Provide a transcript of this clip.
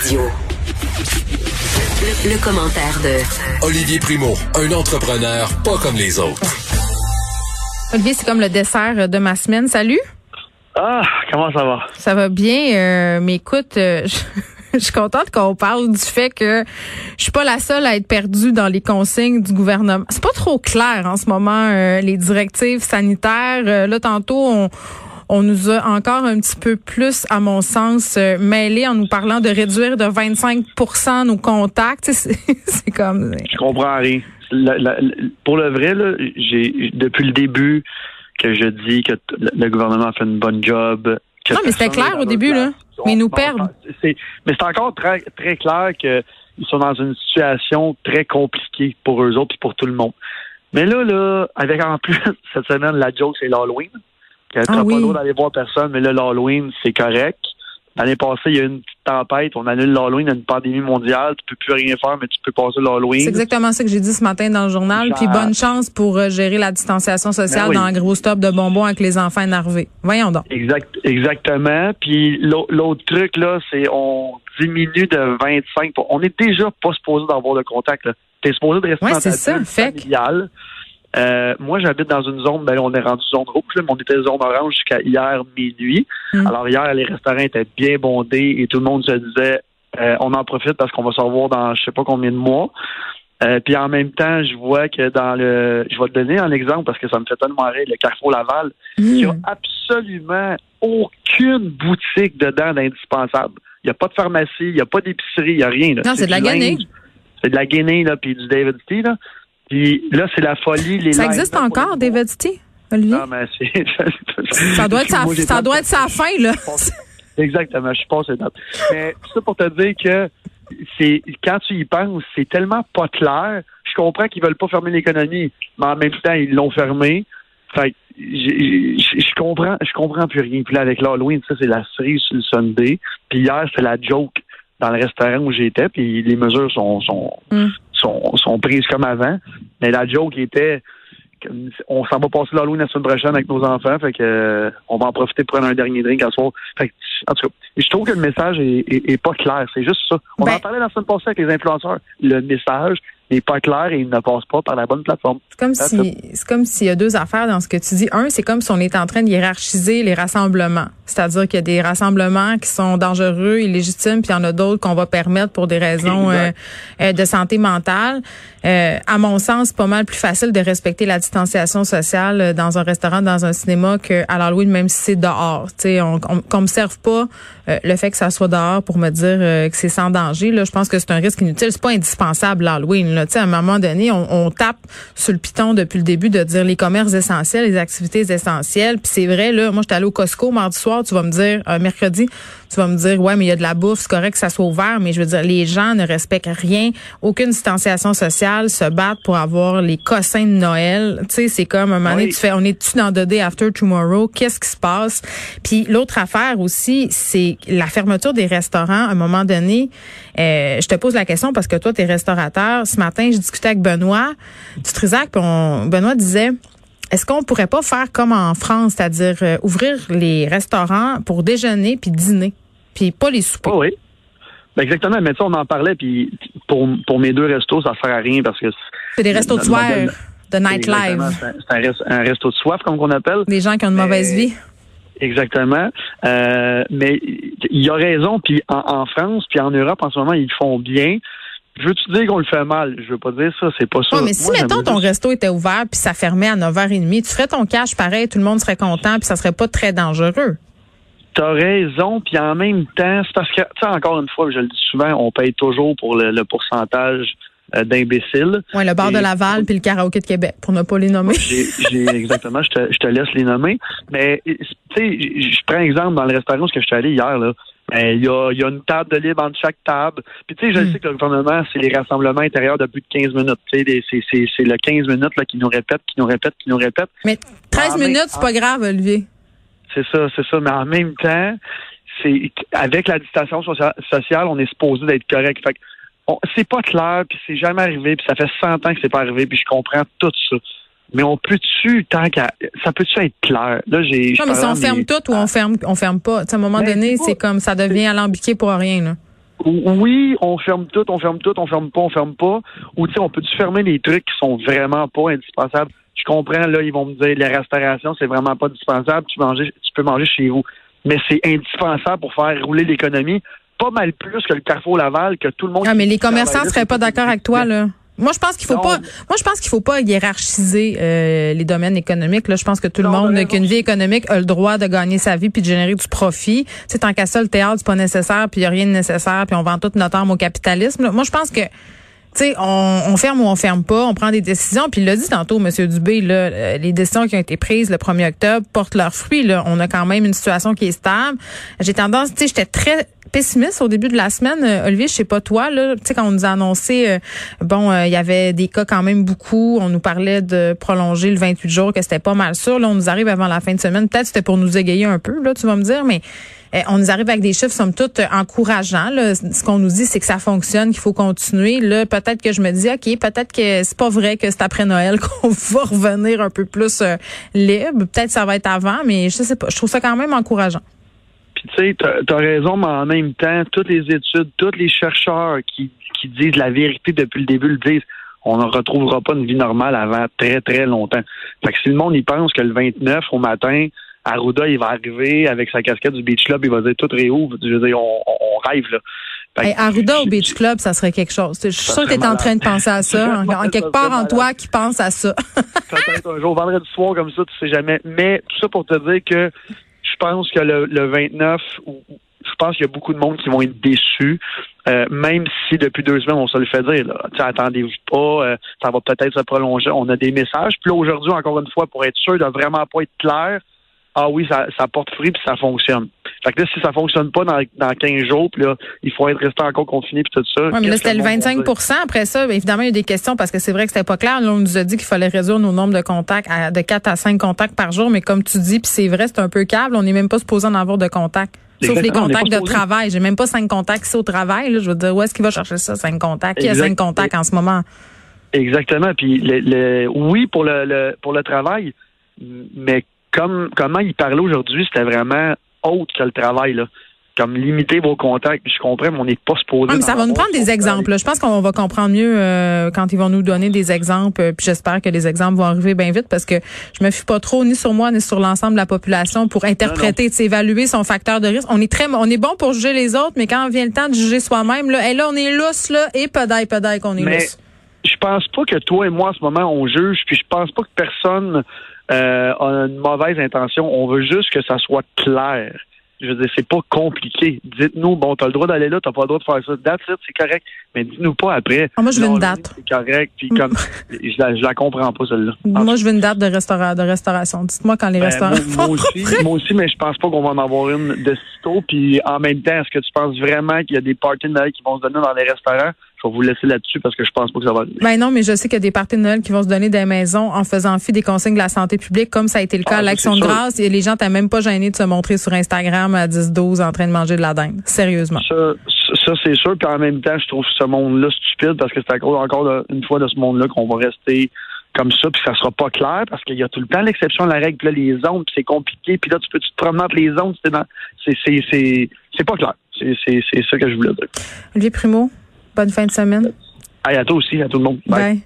Radio. Le, le commentaire de Olivier Primo, un entrepreneur pas comme les autres. Olivier, c'est comme le dessert de ma semaine. Salut. Ah, comment ça va? Ça va bien, euh, mais écoute, euh, je, je suis contente qu'on parle du fait que je suis pas la seule à être perdue dans les consignes du gouvernement. C'est pas trop clair en ce moment euh, les directives sanitaires. Euh, là, tantôt, on, on nous a encore un petit peu plus, à mon sens, euh, mêlé en nous parlant de réduire de 25% nos contacts. C'est comme... Je comprends rien. La- la- pour le vrai, là, j'ai depuis le début que je dis que le gouvernement fait une bonne job. que Non, mais c'était clair au début, là. Mais ils nous perdent. c'est- Mais c'est encore très, très clair qu'ils sont dans une situation très compliquée pour eux autres et pour tout le monde. Mais là, là, avec en plus, cette semaine, la joke, c'est l'Halloween. Tu Ah oui. pas d'aller voir personne, mais là, l'Halloween, c'est correct. L'année passée, il y a eu une petite tempête, on annule l'Halloween, il y a une pandémie mondiale, tu peux plus rien faire, mais tu peux passer l'Halloween. C'est exactement ça que j'ai dit ce matin dans le journal. Genre- Puis bonne chance pour euh, gérer la distanciation sociale Ben oui. dans un gros stop de bonbons avec les enfants énervés. Voyons donc. Exact, exactement. Puis l'au- l'autre truc, là, c'est on diminue de 25 pour- On est déjà pas supposé d'avoir de contact. Là. T'es supposé de rester Ouais, dans c'est ta ça, bulle fait familiale. Euh, moi, j'habite dans une zone, ben on est rendu zone rouge, là, mais on était zone orange jusqu'à hier minuit. Hmm. Alors hier, les restaurants étaient bien bondés et tout le monde se disait euh, on en profite parce qu'on va se revoir dans je sais pas combien de mois. Euh, puis en même temps, je vois que dans le je vais te donner un exemple parce que ça me fait tellement rire, le Carrefour Laval, il n'y a absolument aucune boutique dedans d'indispensable. Il n'y a pas de pharmacie, il n'y a pas d'épicerie, il n'y a rien. Là. Non, c'est de la Guinée. C'est de la Guinée, là, puis du David Tea, là. Puis là, c'est la folie. Les Ça existe encore, les- David T, Olivier? Non, mais c'est... Ça doit être sa, ça doit être sa fin, là. Exactement, je suis passé date. Mais tout ça pour te dire que c'est quand tu y penses, c'est tellement pas clair. Je comprends qu'ils veulent pas fermer l'économie, mais en même temps, ils l'ont fermé. Fait je comprends, je comprends plus rien. Puis là, avec l'Halloween, ça, c'est la cerise sur le Sunday. Puis hier, c'était la joke dans le restaurant où j'étais, puis les mesures sont, sont, Mm. Sont, sont prises comme avant. Mais la joke était on s'en va passer l'Halloween la semaine prochaine avec nos enfants, fait que euh, on va en profiter pour prendre un dernier drink à soir. Fait que, en tout cas, je trouve que le message est, est- est pas clair. C'est juste ça. On Ben- en parlait la semaine passée avec les influenceurs. Le message n'est pas clair et il ne passe pas par la bonne plateforme. C'est comme That's si, c'est comme s'il y a deux affaires dans ce que tu dis. Un, c'est comme si on était en train de hiérarchiser les rassemblements. C'est-à-dire qu'il y a des rassemblements qui sont dangereux, illégitimes, puis il y en a d'autres qu'on va permettre pour des raisons euh, euh, de santé mentale. Euh, à mon sens, c'est pas mal plus facile de respecter la distanciation sociale euh, dans un restaurant, dans un cinéma qu'à l'Halloween, même si c'est dehors. Tu sais, on, qu'on me serve pas euh, le fait que ça soit dehors pour me dire euh, que c'est sans danger. Là, je pense que c'est un risque inutile. C'est pas indispensable l'Halloween. Là. À un moment donné, on, on tape sur le piton depuis le début de dire les commerces essentiels, les activités essentielles. Puis c'est vrai, là, moi, j'étais allée au Costco mardi soir, tu vas me dire, euh, mercredi, tu vas me dire, ouais, mais il y a de la bouffe, c'est correct que ça soit ouvert, mais je veux dire, les gens ne respectent rien, aucune distanciation sociale, se battent pour avoir les cossins de Noël. Tu sais, c'est comme un moment donné, Oui. tu fais, on est-tu dans the day after tomorrow? Qu'est-ce qui se passe? Puis l'autre affaire aussi, c'est la fermeture des restaurants. À un moment donné, euh, je te pose la question parce que toi, tu es restaurateur. Ce matin, je discutais avec Benoît du Trisac, puis on- Benoît disait, est-ce qu'on pourrait pas faire comme en France, c'est-à-dire euh, ouvrir les restaurants pour déjeuner puis dîner, puis pas les souper? Oh oui. Ben exactement, mais ça, on en parlait, puis pour, pour mes deux restos, ça sert à rien parce que C'est des restos de soir, de nightlife. C'est un, un rest- un resto de soif, comme on appelle. Des gens qui ont une Mais- mauvaise vie. Exactement. Euh, mais il a raison. Puis en, en France, puis en Europe, en ce moment, ils font bien. Je veux-tu dire qu'on le fait mal? Je veux pas dire ça, c'est pas ça. Ouais, mais si, Moi, mettons, ton resto était ouvert puis ça fermait à 9h30, tu ferais ton cash pareil, tout le monde serait content puis ça serait pas très dangereux. T'as raison, puis en même temps, c'est parce que, tu sais, encore une fois, je le dis souvent, on paye toujours pour le, le pourcentage euh, d'imbéciles. Ouais, le bar de Laval puis le karaoké de Québec, pour ne pas les nommer. J'ai, j'ai- exactement, je te, je te laisse les nommer. Mais tu sais, je je prends exemple dans le restaurant où je suis allé hier là. Ben, Il y, a, y a une table de libre entre chaque table. Puis tu sais, je Hmm. sais que le gouvernement, c'est les rassemblements intérieurs de plus de 15 minutes. Tu sais, c'est, c'est, c'est le 15 minutes là, qui nous répète, qui nous répète, qui nous répète. Mais 13 Ah, mais- minutes, c'est pas grave, Olivier. C'est ça, c'est ça. Mais en même temps, c'est avec la distanciation socia- sociale, on est supposé d'être correct. Fait c'est pas clair, puis c'est jamais arrivé, puis ça fait 100 ans que c'est pas arrivé, puis je comprends tout ça. Mais on peut-tu, tant qu'à. Ça peut-tu être clair? Là, j'ai. Non, mais si on ferme tout ou on ferme on ferme pas. À un moment Ben, donné, c'est comme ça devient alambiqué pour rien. Là. oui, on ferme tout, on ferme tout, on ferme pas, on ferme pas. Ou tu sais, on peut-tu fermer les trucs qui sont vraiment pas indispensables? Je comprends, là, ils vont me dire la restauration, c'est vraiment pas indispensable, tu, manger, tu peux manger chez vous. Mais c'est indispensable pour faire rouler l'économie, pas mal plus que le Carrefour Laval, que tout le monde. Ah, mais les commerçants seraient pas d'accord avec toi, là. Moi, je pense qu'il faut pas. Moi, je pense qu'il faut pas hiérarchiser euh, les domaines économiques. Là, je pense que tout le monde qui a une vie économique a le droit de gagner sa vie puis de générer du profit. C'est tant qu'à ça, le théâtre c'est pas nécessaire puis y a rien de nécessaire puis on vend toute notre arme au capitalisme. Moi, je pense que. Tu sais, on, on, ferme ou on ferme pas, on prend des décisions. Puis il l'a dit tantôt, M. Dubé, là, euh, les décisions qui ont été prises le 1er octobre portent leurs fruits. Là. On a quand même une situation qui est stable. J'ai tendance, tu sais, j'étais très pessimiste au début de la semaine. Euh, Olivier, je sais pas toi, là, tu sais, quand on nous a annoncé, euh, bon, euh, il y avait des cas quand même beaucoup. On nous parlait de prolonger le 28 jours, que c'était pas mal sûr. Là, on nous arrive avant la fin de semaine. Peut-être c'était pour nous égayer un peu, là, tu vas me dire, mais on nous arrive avec des chiffres, somme toute, encourageants. Là. Ce qu'on nous dit, c'est que ça fonctionne, qu'il faut continuer. Là, peut-être que je me dis, OK, peut-être que c'est pas vrai que c'est après Noël qu'on va revenir un peu plus libre. Peut-être ça va être avant, mais je sais pas. Je trouve ça quand même encourageant. Puis tu sais, tu as raison, mais en même temps, toutes les études, tous les chercheurs qui, qui disent la vérité depuis le début le disent. On ne retrouvera pas une vie normale avant très, très longtemps. Fait que si le monde y pense que le 29 au matin, Arruda, il va arriver avec sa casquette du Beach Club, il va dire tout réouvre. Je veux dire, on, on rêve, là. Hey, Arruda au Beach Club, ça serait quelque chose. Je suis sûr que tu es en train de penser à ça. en, quelque part en toi qui pense à ça. Peut-être un jour, vendredi soir comme ça, tu sais jamais. Mais tout ça pour te dire que pense que le, le 29, je pense qu'il y a beaucoup de monde qui vont être déçus, euh, même si depuis deux semaines, on se le fait dire. Attendez-vous pas, euh, ça va peut-être se prolonger. On a des messages. Puis là, aujourd'hui, encore une fois, pour être sûr de vraiment pas être clair, ah oui, ça, ça porte fruit puis ça fonctionne. Fait que là, si ça fonctionne pas dans, dans 15 jours, puis là, il faut être resté encore confiné puis tout ça. Oui, mais là, c'était le 25% Après ça, évidemment, il y a des questions parce que c'est vrai que c'était pas clair. Là, on nous a dit qu'il fallait réduire nos nombres de contacts à, de 4 à 5 contacts par jour, mais comme tu dis, puis c'est vrai, c'est un peu câble, on n'est même pas supposé en avoir de contacts. Sauf les contacts de travail. J'ai même pas cinq contacts ici au travail. Là. Je veux dire, où est-ce qu'il va chercher ça, cinq contacts? Il y a cinq contacts en ce moment. Exactement. Puis le, oui, pour le, le, pour le travail, mais comme comment il parlait aujourd'hui, c'était vraiment autre que le travail. Là comme limiter vos contacts. Je comprends, mais on n'est pas supposé. Mais ça va nous prendre des exemples. Je pense qu'on va comprendre mieux euh, quand ils vont nous donner des exemples. Puis j'espère que les exemples vont arriver bien vite parce que je me fie pas trop ni sur moi ni sur l'ensemble de la population pour interpréter, évaluer son facteur de risque. On est très, on est bon pour juger les autres, mais quand vient le temps de juger soi-même, là, et là on est lousse là et pedaille pedaille qu'on est mais Je pense pas que toi et moi en ce moment on juge, puis je pense pas que personne euh, a une mauvaise intention. On veut juste que ça soit clair. Je veux dire, c'est pas compliqué. Dites-nous, bon, t'as le droit d'aller là, t'as pas le droit de faire ça. Date, c'est correct. Mais dis-nous pas après. Ah, moi, je veux une date. C'est correct. Puis comme, je, la, je la comprends pas, celle-là. Moi, je veux une date de, restaura de restauration. Dites-moi quand les ben, restaurants moi, aussi, moi aussi, mais je pense pas qu'on va en avoir une de sitôt. Puis en même temps, est-ce que tu penses vraiment qu'il y a des parties de Noël qui vont se donner dans les restaurants? Je vais vous laisser là-dessus parce que je pense pas que ça va Ben non, mais je sais qu'il y a des parties de Noël qui vont se donner des maisons en faisant fi des consignes de la santé publique, comme ça a été le cas à ah, l'Action de grâce. Et les gens t'ont même pas gêné de se montrer sur Instagram à 10-12 en train de manger de la dinde. Sérieusement. Ça, ça c'est sûr. Puis en même temps, je trouve ce monde-là stupide parce que c'est encore, encore une fois de ce monde-là qu'on va rester comme ça, puis ça sera pas clair parce qu'il y a tout le temps l'exception de la règle, puis là, les zones, puis c'est compliqué, puis là, tu peux te promener entre les zones, c'est dans... c'est pas clair. C'est ça que je voulais dire. Olivier Primo, bonne fin de semaine. à toi aussi, à tout le monde. Bye.